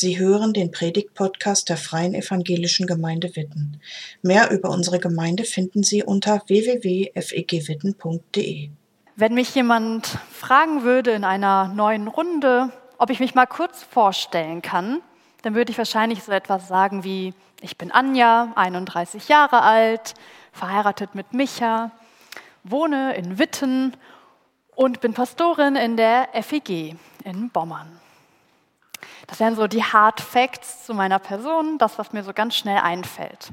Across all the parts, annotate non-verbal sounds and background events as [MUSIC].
Sie hören den Predigt-Podcast der Freien Evangelischen Gemeinde Witten. Mehr über unsere Gemeinde finden Sie unter www.fegwitten.de. Wenn mich jemand fragen würde in einer neuen Runde, ob ich mich mal kurz vorstellen kann, dann würde ich wahrscheinlich so etwas sagen wie, ich bin Anja, 31 Jahre alt, verheiratet mit Micha, wohne in Witten und bin Pastorin in der FEG in Bommern. Das wären so die Hard Facts zu meiner Person, das, was mir so ganz schnell einfällt.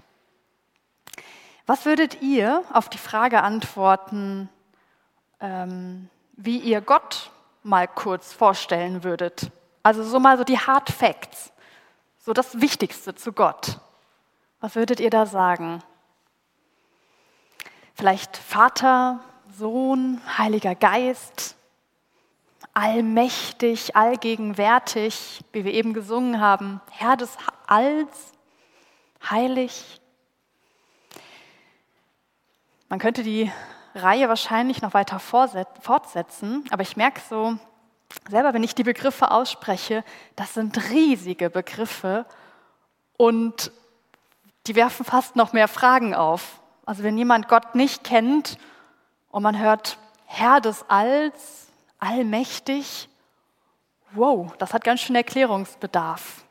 Was würdet ihr auf die Frage antworten, ähm, wie ihr Gott mal kurz vorstellen würdet? Also so mal so die Hard Facts, so das Wichtigste zu Gott. Was würdet ihr da sagen? Vielleicht Vater, Sohn, Heiliger Geist, allmächtig, allgegenwärtig, wie wir eben gesungen haben, Herr des Alls, heilig. Man könnte die Reihe wahrscheinlich noch weiter fortsetzen, aber ich merke so, selber wenn ich die Begriffe ausspreche, das sind riesige Begriffe und die werfen fast noch mehr Fragen auf. Also wenn jemand Gott nicht kennt und man hört Herr des Alls, allmächtig. Wow, das hat ganz schön Erklärungsbedarf.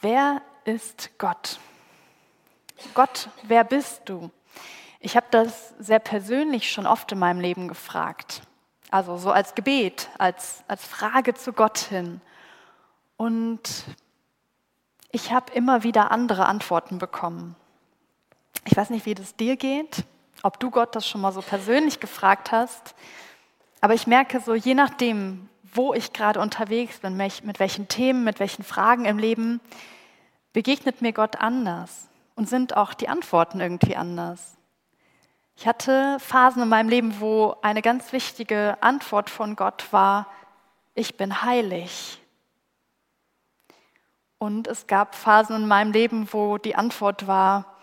Wer ist Gott? Gott, wer bist du? Ich habe das sehr persönlich schon oft in meinem Leben gefragt. Also so als Gebet, als, als Frage zu Gott hin. Und ich habe immer wieder andere Antworten bekommen. Ich weiß nicht, wie das dir geht ob du Gott das schon mal so persönlich gefragt hast. Aber ich merke so, je nachdem, wo ich gerade unterwegs bin, mit welchen Themen, mit welchen Fragen im Leben, begegnet mir Gott anders und sind auch die Antworten irgendwie anders. Ich hatte Phasen in meinem Leben, wo eine ganz wichtige Antwort von Gott war, ich bin heilig. Und es gab Phasen in meinem Leben, wo die Antwort war,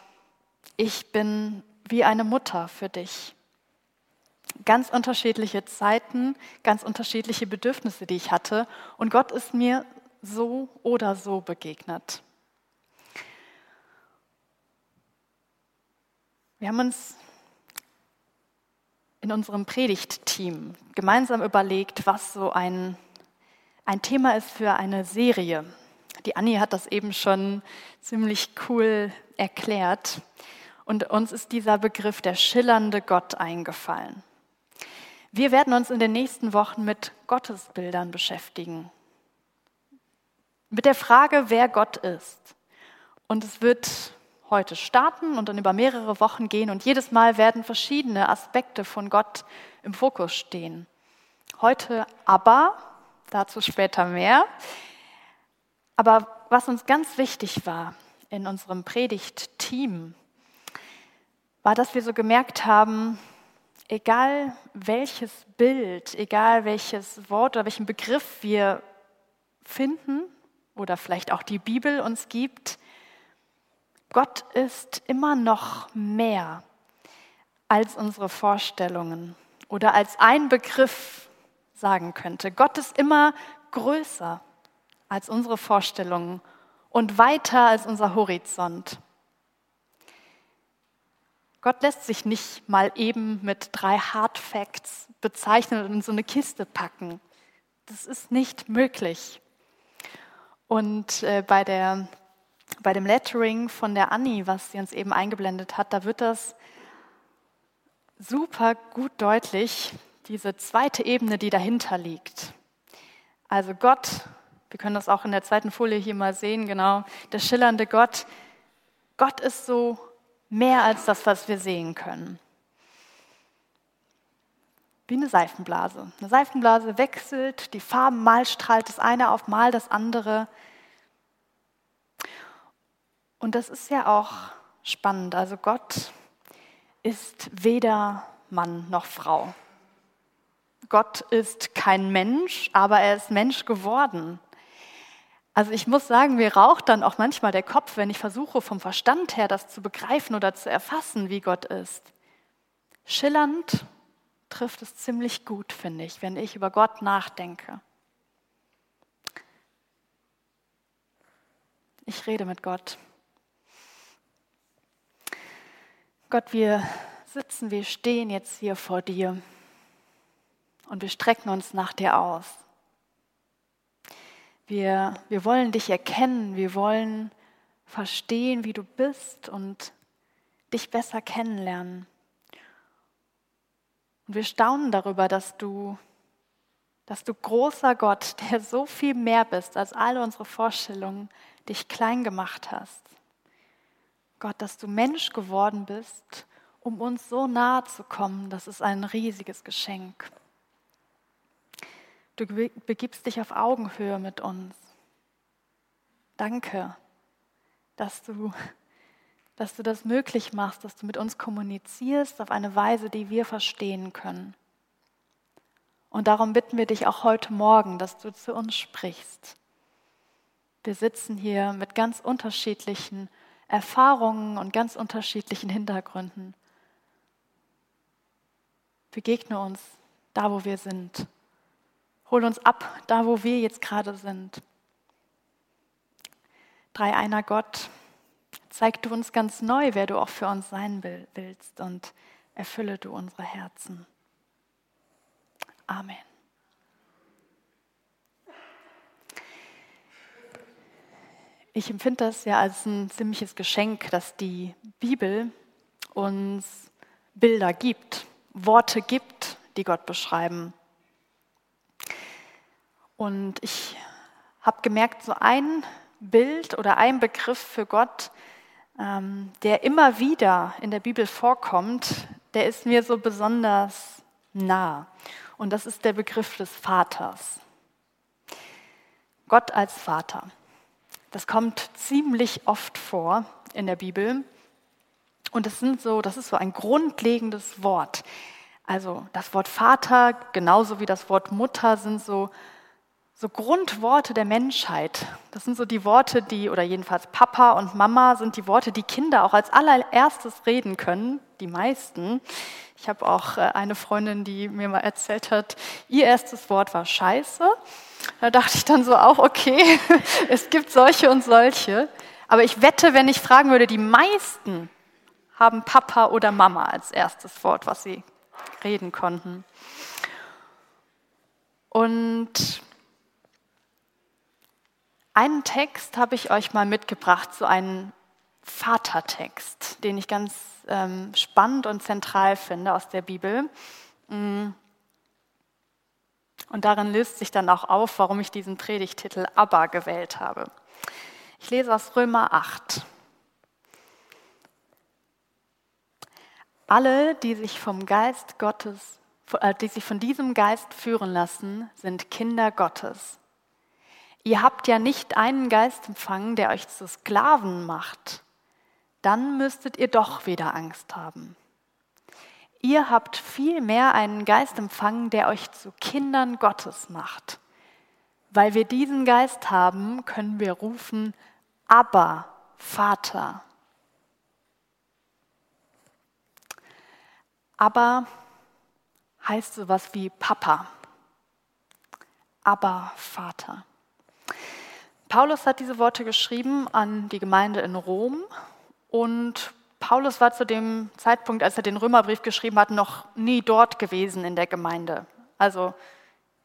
ich bin wie eine Mutter für dich. Ganz unterschiedliche Zeiten, ganz unterschiedliche Bedürfnisse, die ich hatte. Und Gott ist mir so oder so begegnet. Wir haben uns in unserem Predigtteam gemeinsam überlegt, was so ein, ein Thema ist für eine Serie. Die Annie hat das eben schon ziemlich cool erklärt. Und uns ist dieser Begriff der schillernde Gott eingefallen. Wir werden uns in den nächsten Wochen mit Gottesbildern beschäftigen. Mit der Frage, wer Gott ist. Und es wird heute starten und dann über mehrere Wochen gehen und jedes Mal werden verschiedene Aspekte von Gott im Fokus stehen. Heute aber, dazu später mehr. Aber was uns ganz wichtig war in unserem Predigtteam, war, dass wir so gemerkt haben, egal welches Bild, egal welches Wort oder welchen Begriff wir finden oder vielleicht auch die Bibel uns gibt, Gott ist immer noch mehr als unsere Vorstellungen oder als ein Begriff sagen könnte. Gott ist immer größer als unsere Vorstellungen und weiter als unser Horizont. Gott lässt sich nicht mal eben mit drei Hard Facts bezeichnen und in so eine Kiste packen. Das ist nicht möglich. Und äh, bei, der, bei dem Lettering von der Annie, was sie uns eben eingeblendet hat, da wird das super gut deutlich, diese zweite Ebene, die dahinter liegt. Also Gott, wir können das auch in der zweiten Folie hier mal sehen, genau, der schillernde Gott. Gott ist so mehr als das, was wir sehen können. Wie eine Seifenblase. Eine Seifenblase wechselt die Farben, mal strahlt das eine auf, mal das andere. Und das ist ja auch spannend. Also Gott ist weder Mann noch Frau. Gott ist kein Mensch, aber er ist Mensch geworden. Also ich muss sagen, mir raucht dann auch manchmal der Kopf, wenn ich versuche, vom Verstand her das zu begreifen oder zu erfassen, wie Gott ist. Schillernd trifft es ziemlich gut, finde ich, wenn ich über Gott nachdenke. Ich rede mit Gott. Gott, wir sitzen, wir stehen jetzt hier vor dir und wir strecken uns nach dir aus. Wir, wir wollen dich erkennen, wir wollen verstehen, wie du bist und dich besser kennenlernen. Und wir staunen darüber, dass du, dass du großer Gott, [LAUGHS] der so viel mehr bist als alle unsere Vorstellungen, dich klein gemacht hast. Gott, dass du Mensch geworden bist, um uns so nahe zu kommen, das ist ein riesiges Geschenk. Du begibst dich auf Augenhöhe mit uns. Danke, dass du, dass du das möglich machst, dass du mit uns kommunizierst auf eine Weise, die wir verstehen können. Und darum bitten wir dich auch heute Morgen, dass du zu uns sprichst. Wir sitzen hier mit ganz unterschiedlichen Erfahrungen und ganz unterschiedlichen Hintergründen. Begegne uns da, wo wir sind. Hol uns ab, da wo wir jetzt gerade sind. Drei einer Gott, zeig du uns ganz neu, wer du auch für uns sein willst und erfülle du unsere Herzen. Amen. Ich empfinde das ja als ein ziemliches Geschenk, dass die Bibel uns Bilder gibt, Worte gibt, die Gott beschreiben. Und ich habe gemerkt, so ein Bild oder ein Begriff für Gott, ähm, der immer wieder in der Bibel vorkommt, der ist mir so besonders nah. Und das ist der Begriff des Vaters. Gott als Vater. Das kommt ziemlich oft vor in der Bibel. Und das, sind so, das ist so ein grundlegendes Wort. Also das Wort Vater, genauso wie das Wort Mutter, sind so so Grundworte der Menschheit. Das sind so die Worte, die, oder jedenfalls Papa und Mama sind die Worte, die Kinder auch als allererstes reden können, die meisten. Ich habe auch äh, eine Freundin, die mir mal erzählt hat, ihr erstes Wort war Scheiße. Da dachte ich dann so auch, okay, [LAUGHS] es gibt solche und solche. Aber ich wette, wenn ich fragen würde, die meisten haben Papa oder Mama als erstes Wort, was sie reden konnten. Und einen Text habe ich euch mal mitgebracht, so einen Vatertext, den ich ganz ähm, spannend und zentral finde aus der Bibel. Mm. Und darin löst sich dann auch auf, warum ich diesen Predigtitel Abba gewählt habe. Ich lese aus Römer 8. Alle, die sich vom Geist Gottes, äh, die sich von diesem Geist führen lassen, sind Kinder Gottes. Ihr habt ja nicht einen Geist empfangen, der euch zu Sklaven macht. Dann müsstet ihr doch wieder Angst haben. Ihr habt vielmehr einen Geist empfangen, der euch zu Kindern Gottes macht. Weil wir diesen Geist haben, können wir rufen, aber Vater. Aber heißt sowas wie Papa. Aber Vater. Paulus hat diese Worte geschrieben an die Gemeinde in Rom und Paulus war zu dem Zeitpunkt, als er den Römerbrief geschrieben hat, noch nie dort gewesen in der Gemeinde. Also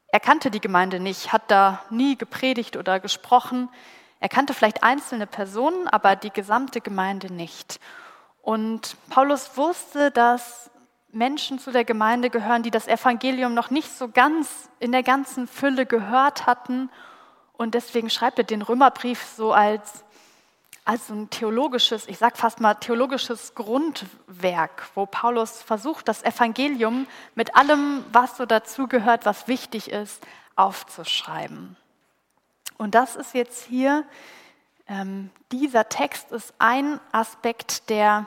er kannte die Gemeinde nicht, hat da nie gepredigt oder gesprochen. Er kannte vielleicht einzelne Personen, aber die gesamte Gemeinde nicht. Und Paulus wusste, dass Menschen zu der Gemeinde gehören, die das Evangelium noch nicht so ganz in der ganzen Fülle gehört hatten und deswegen schreibt er den Römerbrief so als, als ein theologisches, ich sage fast mal theologisches Grundwerk, wo Paulus versucht, das Evangelium mit allem, was so dazugehört, was wichtig ist, aufzuschreiben. Und das ist jetzt hier, ähm, dieser Text ist ein Aspekt, der,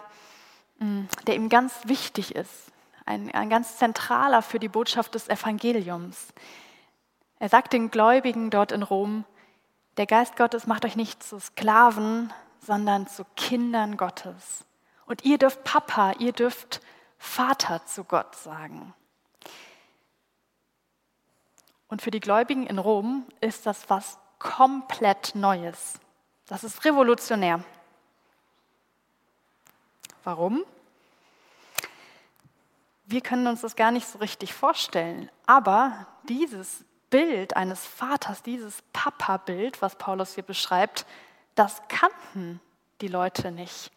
mm, der ihm ganz wichtig ist, ein, ein ganz zentraler für die Botschaft des Evangeliums. Er sagt den Gläubigen dort in Rom, der Geist Gottes macht euch nicht zu Sklaven, sondern zu Kindern Gottes. Und ihr dürft Papa, ihr dürft Vater zu Gott sagen. Und für die Gläubigen in Rom ist das was komplett Neues. Das ist revolutionär. Warum? Wir können uns das gar nicht so richtig vorstellen, aber dieses Bild eines Vaters, dieses Papa-Bild, was Paulus hier beschreibt, das kannten die Leute nicht.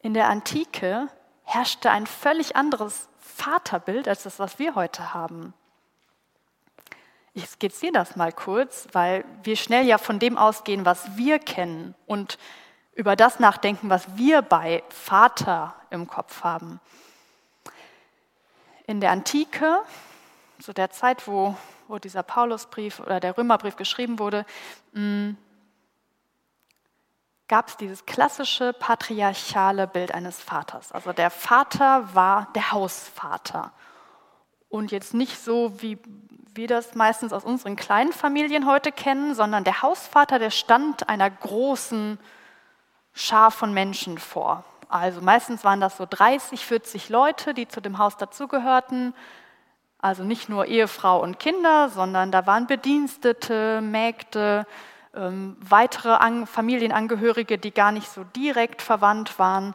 In der Antike herrschte ein völlig anderes Vaterbild als das, was wir heute haben. Ich skizziere das mal kurz, weil wir schnell ja von dem ausgehen, was wir kennen und über das nachdenken, was wir bei Vater im Kopf haben. In der Antike, zu der Zeit, wo, wo dieser Paulusbrief oder der Römerbrief geschrieben wurde, mm, gab es dieses klassische patriarchale Bild eines Vaters. Also der Vater war der Hausvater. Und jetzt nicht so, wie wir das meistens aus unseren kleinen Familien heute kennen, sondern der Hausvater, der stand einer großen Schar von Menschen vor. Also meistens waren das so 30, 40 Leute, die zu dem Haus dazugehörten. Also nicht nur Ehefrau und Kinder, sondern da waren Bedienstete, Mägde, ähm, weitere An Familienangehörige, die gar nicht so direkt verwandt waren.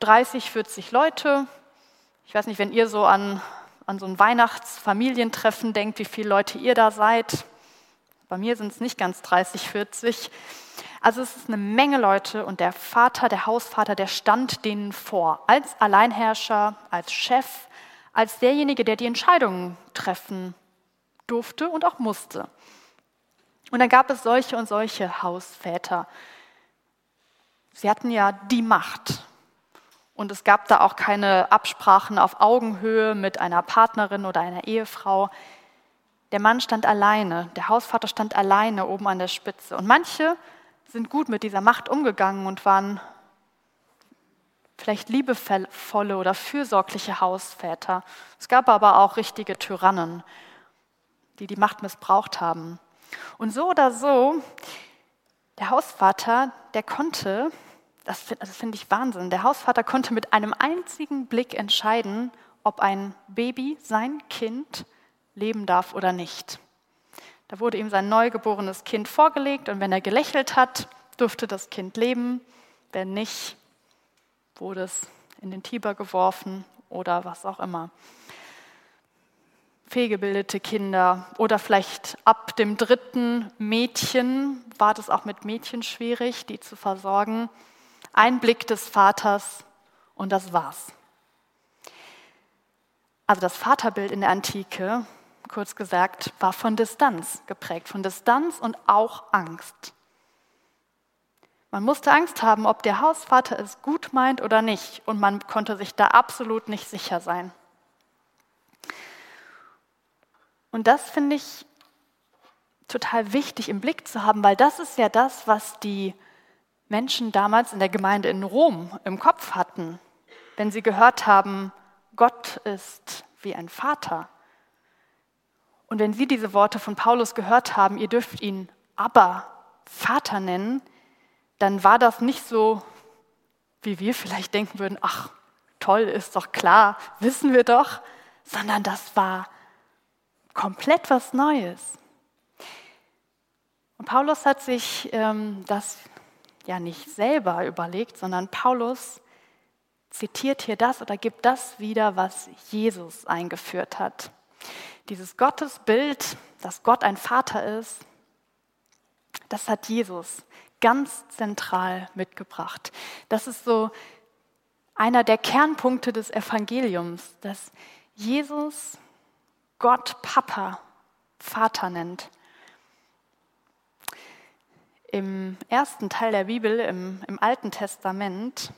30, 40 Leute. Ich weiß nicht, wenn ihr so an an so ein Weihnachtsfamilientreffen denkt, wie viele Leute ihr da seid. Bei mir sind es nicht ganz 30, 40. Also es ist eine Menge Leute und der Vater, der Hausvater, der stand denen vor, als Alleinherrscher, als Chef, als derjenige, der die Entscheidungen treffen durfte und auch musste. Und dann gab es solche und solche Hausväter. Sie hatten ja die Macht. Und es gab da auch keine Absprachen auf Augenhöhe mit einer Partnerin oder einer Ehefrau. Der Mann stand alleine, der Hausvater stand alleine oben an der Spitze. Und manche sind gut mit dieser Macht umgegangen und waren vielleicht liebevolle oder fürsorgliche Hausväter. Es gab aber auch richtige Tyrannen, die die Macht missbraucht haben. Und so oder so, der Hausvater, der konnte das, das finde ich Wahnsinn. Der Hausvater konnte mit einem einzigen Blick entscheiden, ob ein Baby, sein Kind, leben darf oder nicht. Da wurde ihm sein neugeborenes Kind vorgelegt und wenn er gelächelt hat, durfte das Kind leben. Wenn nicht, wurde es in den Tiber geworfen oder was auch immer. Fehlgebildete Kinder oder vielleicht ab dem dritten Mädchen war das auch mit Mädchen schwierig, die zu versorgen. Ein Blick des Vaters und das war's. Also das Vaterbild in der Antike, kurz gesagt, war von Distanz geprägt, von Distanz und auch Angst. Man musste Angst haben, ob der Hausvater es gut meint oder nicht, und man konnte sich da absolut nicht sicher sein. Und das finde ich total wichtig im Blick zu haben, weil das ist ja das, was die Menschen damals in der Gemeinde in Rom im Kopf hatten, wenn sie gehört haben, Gott ist wie ein Vater. Und wenn sie diese Worte von Paulus gehört haben, ihr dürft ihn aber Vater nennen, dann war das nicht so, wie wir vielleicht denken würden, ach, toll, ist doch klar, wissen wir doch, sondern das war komplett was Neues. Und Paulus hat sich ähm, das ja nicht selber überlegt, sondern Paulus zitiert hier das oder gibt das wieder, was Jesus eingeführt hat. Dieses Gottesbild, dass Gott ein Vater ist, das hat Jesus ganz zentral mitgebracht. Das ist so einer der Kernpunkte des Evangeliums, dass Jesus Gott Papa, Vater nennt. Im ersten Teil der Bibel, im, im Alten Testament,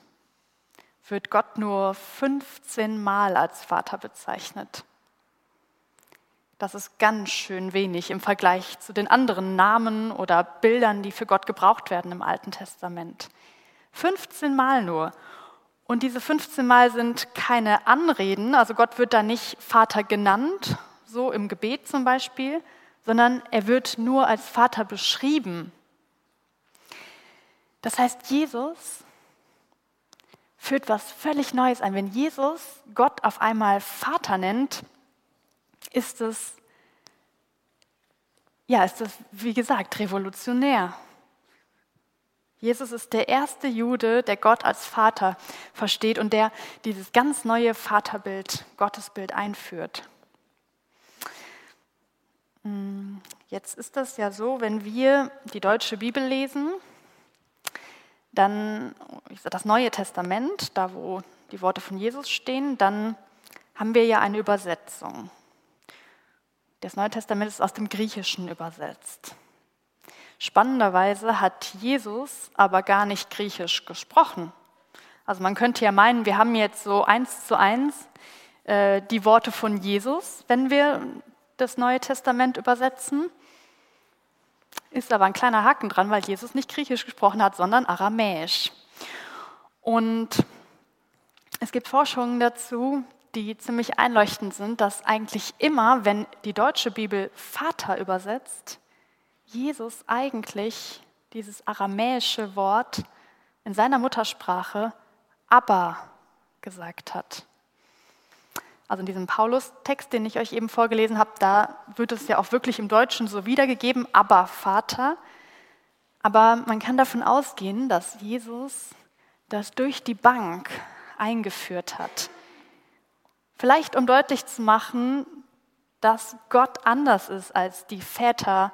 wird Gott nur 15 Mal als Vater bezeichnet. Das ist ganz schön wenig im Vergleich zu den anderen Namen oder Bildern, die für Gott gebraucht werden im Alten Testament. 15 Mal nur. Und diese 15 Mal sind keine Anreden, also Gott wird da nicht Vater genannt, so im Gebet zum Beispiel, sondern er wird nur als Vater beschrieben das heißt, Jesus führt was völlig Neues ein. Wenn Jesus Gott auf einmal Vater nennt, ist es, ja, ist es, wie gesagt, revolutionär. Jesus ist der erste Jude, der Gott als Vater versteht und der dieses ganz neue Vaterbild, Gottesbild einführt. Hm, jetzt ist das ja so, wenn wir die deutsche Bibel lesen, dann das Neue Testament, da wo die Worte von Jesus stehen, dann haben wir ja eine Übersetzung. Das Neue Testament ist aus dem Griechischen übersetzt. Spannenderweise hat Jesus aber gar nicht Griechisch gesprochen. Also man könnte ja meinen, wir haben jetzt so eins zu eins äh, die Worte von Jesus, wenn wir das Neue Testament übersetzen. Ist aber ein kleiner Haken dran, weil Jesus nicht Griechisch gesprochen hat, sondern Aramäisch. Und es gibt Forschungen dazu, die ziemlich einleuchtend sind, dass eigentlich immer, wenn die deutsche Bibel Vater übersetzt, Jesus eigentlich dieses aramäische Wort in seiner Muttersprache Abba gesagt hat. Also in diesem Paulus-Text, den ich euch eben vorgelesen habe, da wird es ja auch wirklich im Deutschen so wiedergegeben, Abba Vater. Aber man kann davon ausgehen, dass Jesus das durch die Bank eingeführt hat. Vielleicht um deutlich zu machen, dass Gott anders ist als die Väter,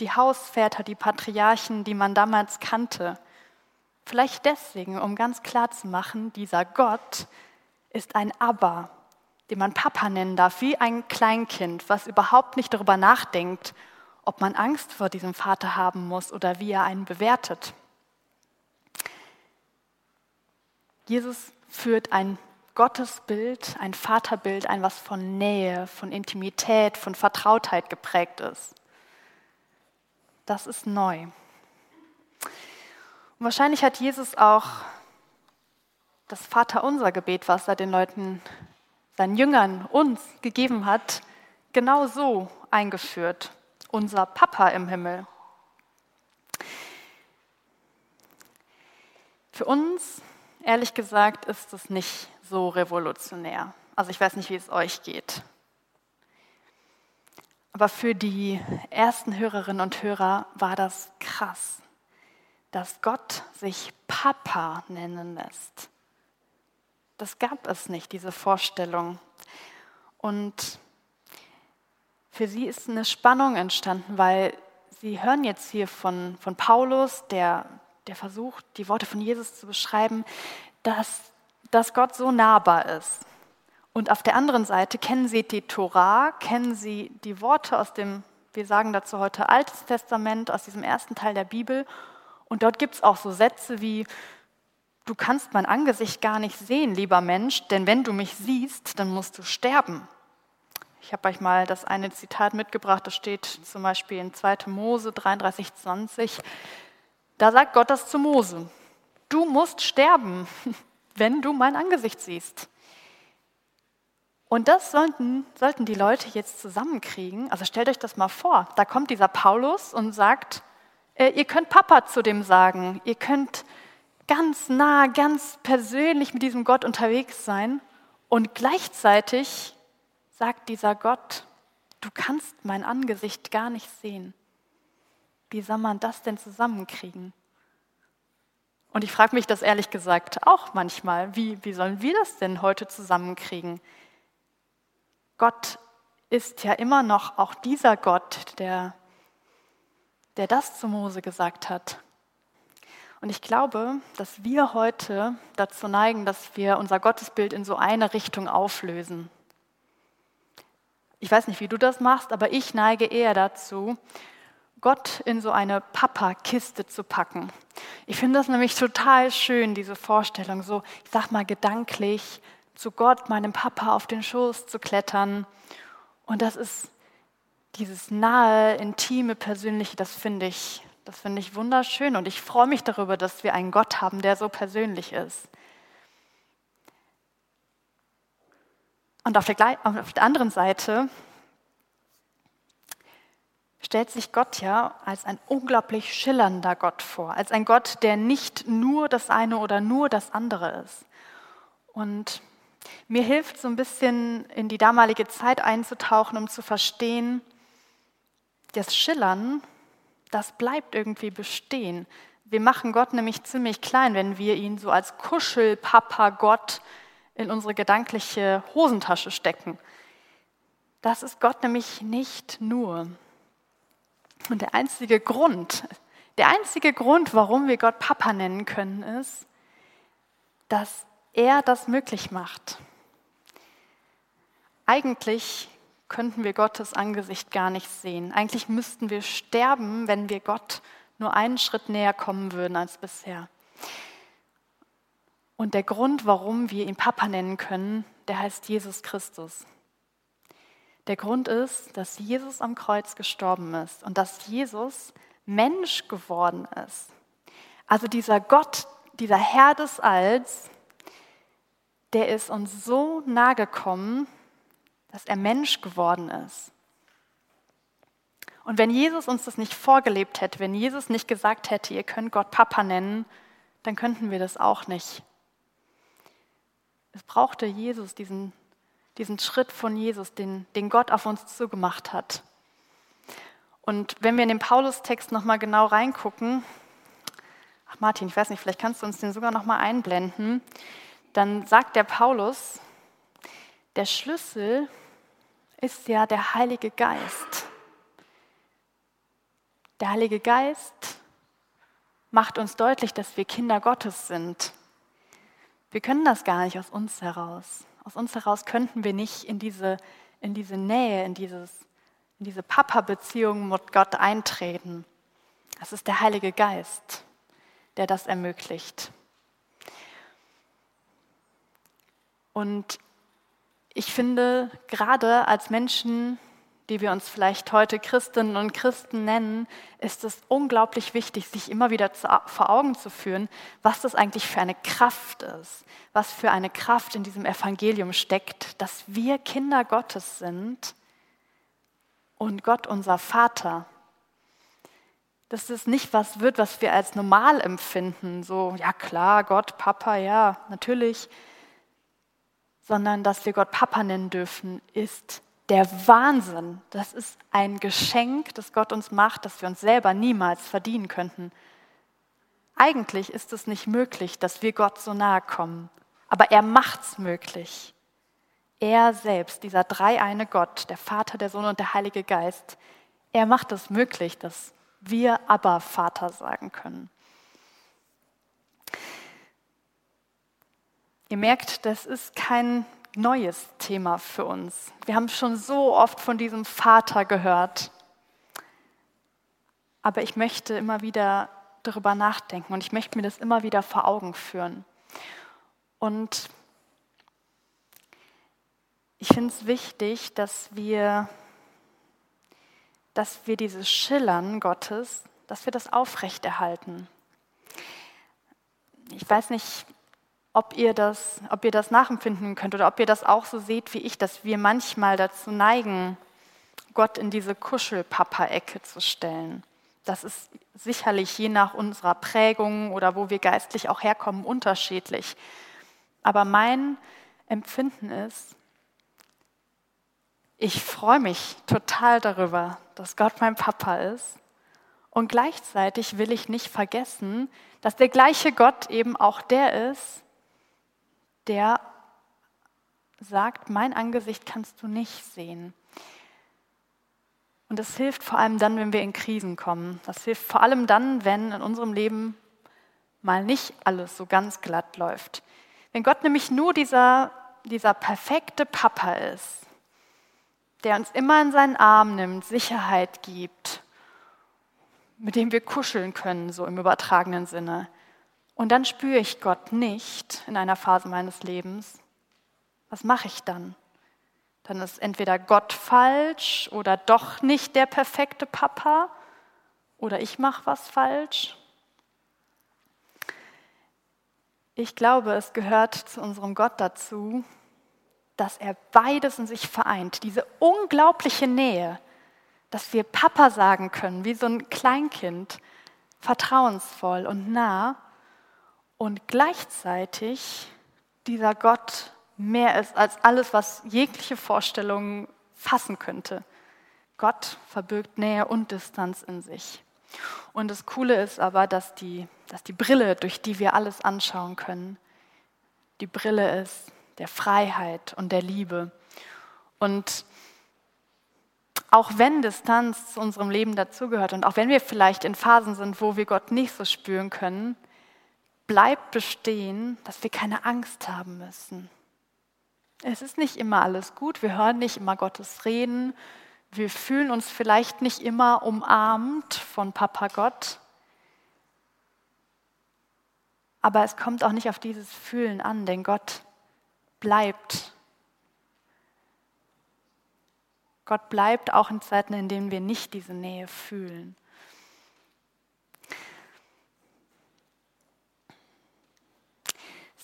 die Hausväter, die Patriarchen, die man damals kannte. Vielleicht deswegen, um ganz klar zu machen, dieser Gott ist ein Abba, den man Papa nennen darf, wie ein Kleinkind, was überhaupt nicht darüber nachdenkt, ob man Angst vor diesem Vater haben muss oder wie er einen bewertet. Jesus führt ein Gottesbild, ein Vaterbild, ein was von Nähe, von Intimität, von Vertrautheit geprägt ist. Das ist neu. Und wahrscheinlich hat Jesus auch das Vaterunser Gebet, was er den Leuten seinen Jüngern, uns gegeben hat, genau so eingeführt. Unser Papa im Himmel. Für uns, ehrlich gesagt, ist es nicht so revolutionär. Also ich weiß nicht, wie es euch geht. Aber für die ersten Hörerinnen und Hörer war das krass, dass Gott sich Papa nennen lässt. Das gab es nicht, diese Vorstellung. Und für sie ist eine Spannung entstanden, weil sie hören jetzt hier von, von Paulus, der, der versucht, die Worte von Jesus zu beschreiben, dass, dass Gott so nahbar ist. Und auf der anderen Seite kennen sie die Torah, kennen sie die Worte aus dem, wir sagen dazu heute Altes Testament, aus diesem ersten Teil der Bibel. Und dort gibt es auch so Sätze wie, du kannst mein Angesicht gar nicht sehen, lieber Mensch, denn wenn du mich siehst, dann musst du sterben. Ich habe euch mal das eine Zitat mitgebracht, das steht zum Beispiel in 2. Mose 33, 20. Da sagt Gott das zu Mose. Du musst sterben, [LAUGHS] wenn du mein Angesicht siehst. Und das sollten, sollten die Leute jetzt zusammenkriegen. Also stellt euch das mal vor. Da kommt dieser Paulus und sagt, äh, ihr könnt Papa zu dem sagen, ihr könnt ganz nah, ganz persönlich mit diesem Gott unterwegs sein und gleichzeitig sagt dieser Gott, du kannst mein Angesicht gar nicht sehen. Wie soll man das denn zusammenkriegen? Und ich frage mich das ehrlich gesagt auch manchmal, wie, wie sollen wir das denn heute zusammenkriegen? Gott ist ja immer noch auch dieser Gott, der, der das zu Mose gesagt hat. Und ich glaube, dass wir heute dazu neigen, dass wir unser Gottesbild in so eine Richtung auflösen. Ich weiß nicht, wie du das machst, aber ich neige eher dazu, Gott in so eine Papa-Kiste zu packen. Ich finde das nämlich total schön, diese Vorstellung, so, ich sag mal, gedanklich zu Gott, meinem Papa, auf den Schoß zu klettern. Und das ist dieses nahe, intime, persönliche, das finde ich das finde ich wunderschön und ich freue mich darüber, dass wir einen Gott haben, der so persönlich ist. Und auf der, auf der anderen Seite stellt sich Gott ja als ein unglaublich schillernder Gott vor, als ein Gott, der nicht nur das eine oder nur das andere ist. Und mir hilft so ein bisschen in die damalige Zeit einzutauchen, um zu verstehen, das Schillern das bleibt irgendwie bestehen. Wir machen Gott nämlich ziemlich klein, wenn wir ihn so als Kuschelpapa Gott in unsere gedankliche Hosentasche stecken. Das ist Gott nämlich nicht nur. Und der einzige Grund, der einzige Grund, warum wir Gott Papa nennen können, ist, dass er das möglich macht. Eigentlich könnten wir Gottes Angesicht gar nicht sehen. Eigentlich müssten wir sterben, wenn wir Gott nur einen Schritt näher kommen würden als bisher. Und der Grund, warum wir ihn Papa nennen können, der heißt Jesus Christus. Der Grund ist, dass Jesus am Kreuz gestorben ist und dass Jesus Mensch geworden ist. Also dieser Gott, dieser Herr des Alls, der ist uns so nahe gekommen, dass er Mensch geworden ist. Und wenn Jesus uns das nicht vorgelebt hätte, wenn Jesus nicht gesagt hätte, ihr könnt Gott Papa nennen, dann könnten wir das auch nicht. Es brauchte Jesus, diesen, diesen Schritt von Jesus, den, den Gott auf uns zugemacht hat. Und wenn wir in den Paulus-Text nochmal genau reingucken, ach Martin, ich weiß nicht, vielleicht kannst du uns den sogar nochmal einblenden, dann sagt der Paulus, der Schlüssel ist ja der Heilige Geist. Der Heilige Geist macht uns deutlich, dass wir Kinder Gottes sind. Wir können das gar nicht aus uns heraus. Aus uns heraus könnten wir nicht in diese, in diese Nähe, in, dieses, in diese Papa-Beziehung mit Gott eintreten. Es ist der Heilige Geist, der das ermöglicht. Und ich finde, gerade als Menschen, die wir uns vielleicht heute Christinnen und Christen nennen, ist es unglaublich wichtig, sich immer wieder vor Augen zu führen, was das eigentlich für eine Kraft ist, was für eine Kraft in diesem Evangelium steckt, dass wir Kinder Gottes sind und Gott unser Vater. Dass es nicht was wird, was wir als normal empfinden, so, ja klar, Gott, Papa, ja, natürlich, sondern dass wir Gott Papa nennen dürfen, ist der Wahnsinn. Das ist ein Geschenk, das Gott uns macht, das wir uns selber niemals verdienen könnten. Eigentlich ist es nicht möglich, dass wir Gott so nahe kommen, aber er macht es möglich. Er selbst, dieser dreieine Gott, der Vater, der Sohn und der Heilige Geist, er macht es möglich, dass wir aber Vater sagen können. Ihr merkt, das ist kein neues Thema für uns. Wir haben schon so oft von diesem Vater gehört. Aber ich möchte immer wieder darüber nachdenken und ich möchte mir das immer wieder vor Augen führen. Und ich finde es wichtig, dass wir, dass wir dieses Schillern Gottes, dass wir das aufrechterhalten. Ich weiß nicht, ob ihr, das, ob ihr das nachempfinden könnt oder ob ihr das auch so seht wie ich, dass wir manchmal dazu neigen, Gott in diese Kuschelpapa-Ecke zu stellen. Das ist sicherlich je nach unserer Prägung oder wo wir geistlich auch herkommen unterschiedlich. Aber mein Empfinden ist, ich freue mich total darüber, dass Gott mein Papa ist. Und gleichzeitig will ich nicht vergessen, dass der gleiche Gott eben auch der ist, der sagt, mein Angesicht kannst du nicht sehen. Und das hilft vor allem dann, wenn wir in Krisen kommen. Das hilft vor allem dann, wenn in unserem Leben mal nicht alles so ganz glatt läuft. Wenn Gott nämlich nur dieser, dieser perfekte Papa ist, der uns immer in seinen Arm nimmt, Sicherheit gibt, mit dem wir kuscheln können, so im übertragenen Sinne, und dann spüre ich Gott nicht in einer Phase meines Lebens. Was mache ich dann? Dann ist entweder Gott falsch oder doch nicht der perfekte Papa oder ich mache was falsch. Ich glaube, es gehört zu unserem Gott dazu, dass er beides in sich vereint. Diese unglaubliche Nähe, dass wir Papa sagen können, wie so ein Kleinkind, vertrauensvoll und nah und gleichzeitig dieser Gott mehr ist als alles, was jegliche Vorstellung fassen könnte. Gott verbirgt Nähe und Distanz in sich. Und das Coole ist aber, dass die, dass die Brille, durch die wir alles anschauen können, die Brille ist der Freiheit und der Liebe. Und auch wenn Distanz zu unserem Leben dazugehört und auch wenn wir vielleicht in Phasen sind, wo wir Gott nicht so spüren können, bleibt bestehen, dass wir keine Angst haben müssen. Es ist nicht immer alles gut, wir hören nicht immer Gottes Reden, wir fühlen uns vielleicht nicht immer umarmt von Papa Gott, aber es kommt auch nicht auf dieses Fühlen an, denn Gott bleibt. Gott bleibt auch in Zeiten, in denen wir nicht diese Nähe fühlen.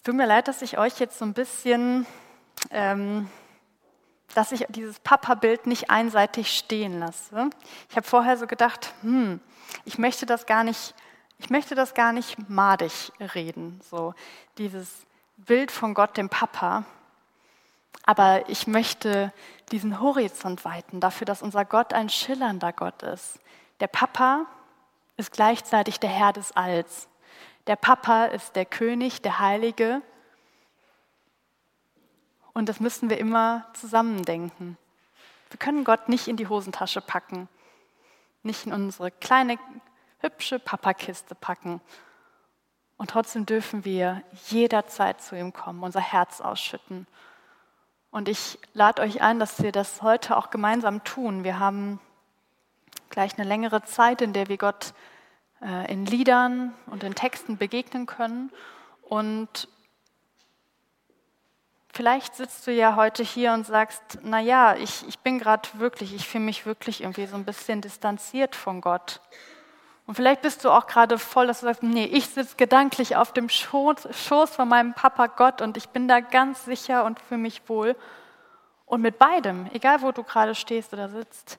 Tut mir leid, dass ich euch jetzt so ein bisschen, ähm, dass ich dieses Papa-Bild nicht einseitig stehen lasse. Ich habe vorher so gedacht, hm, ich möchte das gar nicht, ich möchte das gar nicht madig reden, so dieses Bild von Gott, dem Papa. Aber ich möchte diesen Horizont weiten, dafür, dass unser Gott ein schillernder Gott ist. Der Papa ist gleichzeitig der Herr des Alls. Der Papa ist der König, der Heilige. Und das müssen wir immer zusammendenken. Wir können Gott nicht in die Hosentasche packen, nicht in unsere kleine, hübsche Papakiste packen, und trotzdem dürfen wir jederzeit zu ihm kommen, unser Herz ausschütten. Und ich lade euch ein, dass wir das heute auch gemeinsam tun. Wir haben gleich eine längere Zeit, in der wir Gott äh, in Liedern und in Texten begegnen können. Und vielleicht sitzt du ja heute hier und sagst, na ja, ich, ich bin gerade wirklich, ich fühle mich wirklich irgendwie so ein bisschen distanziert von Gott. Und vielleicht bist du auch gerade voll, dass du sagst, nee, ich sitze gedanklich auf dem Schoß, Schoß von meinem Papa Gott und ich bin da ganz sicher und fühle mich wohl. Und mit beidem, egal wo du gerade stehst oder sitzt,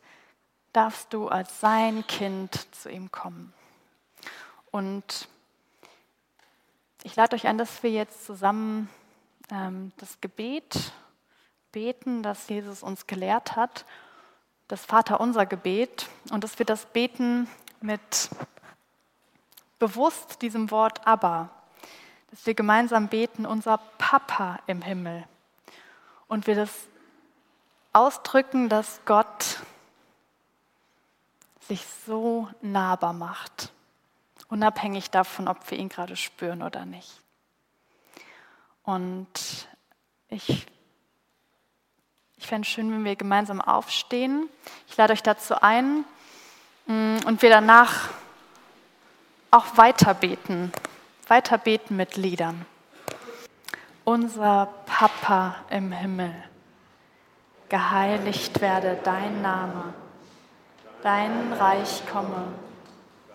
darfst du als sein Kind zu ihm kommen. Und ich lade euch ein, dass wir jetzt zusammen ähm, das Gebet beten, das Jesus uns gelehrt hat, das Vaterunser Gebet, und dass wir das beten mit bewusst diesem Wort aber, dass wir gemeinsam beten, unser Papa im Himmel. Und wir das ausdrücken, dass Gott sich so nahbar macht, unabhängig davon, ob wir ihn gerade spüren oder nicht. Und ich, ich fände es schön, wenn wir gemeinsam aufstehen. Ich lade euch dazu ein, Mm, und wir danach auch weiter beten, weiter beten mit Liedern. Unser Papa im Himmel, geheiligt werde dein Name, dein Reich komme,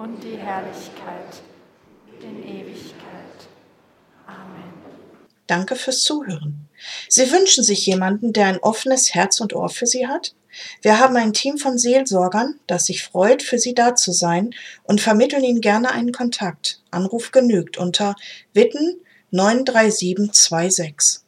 und die Herrlichkeit in Ewigkeit. Amen. Danke fürs Zuhören. Sie wünschen sich jemanden, der ein offenes Herz und Ohr für Sie hat? Wir haben ein Team von Seelsorgern, das sich freut, für Sie da zu sein und vermitteln Ihnen gerne einen Kontakt. Anruf genügt unter Witten 93726.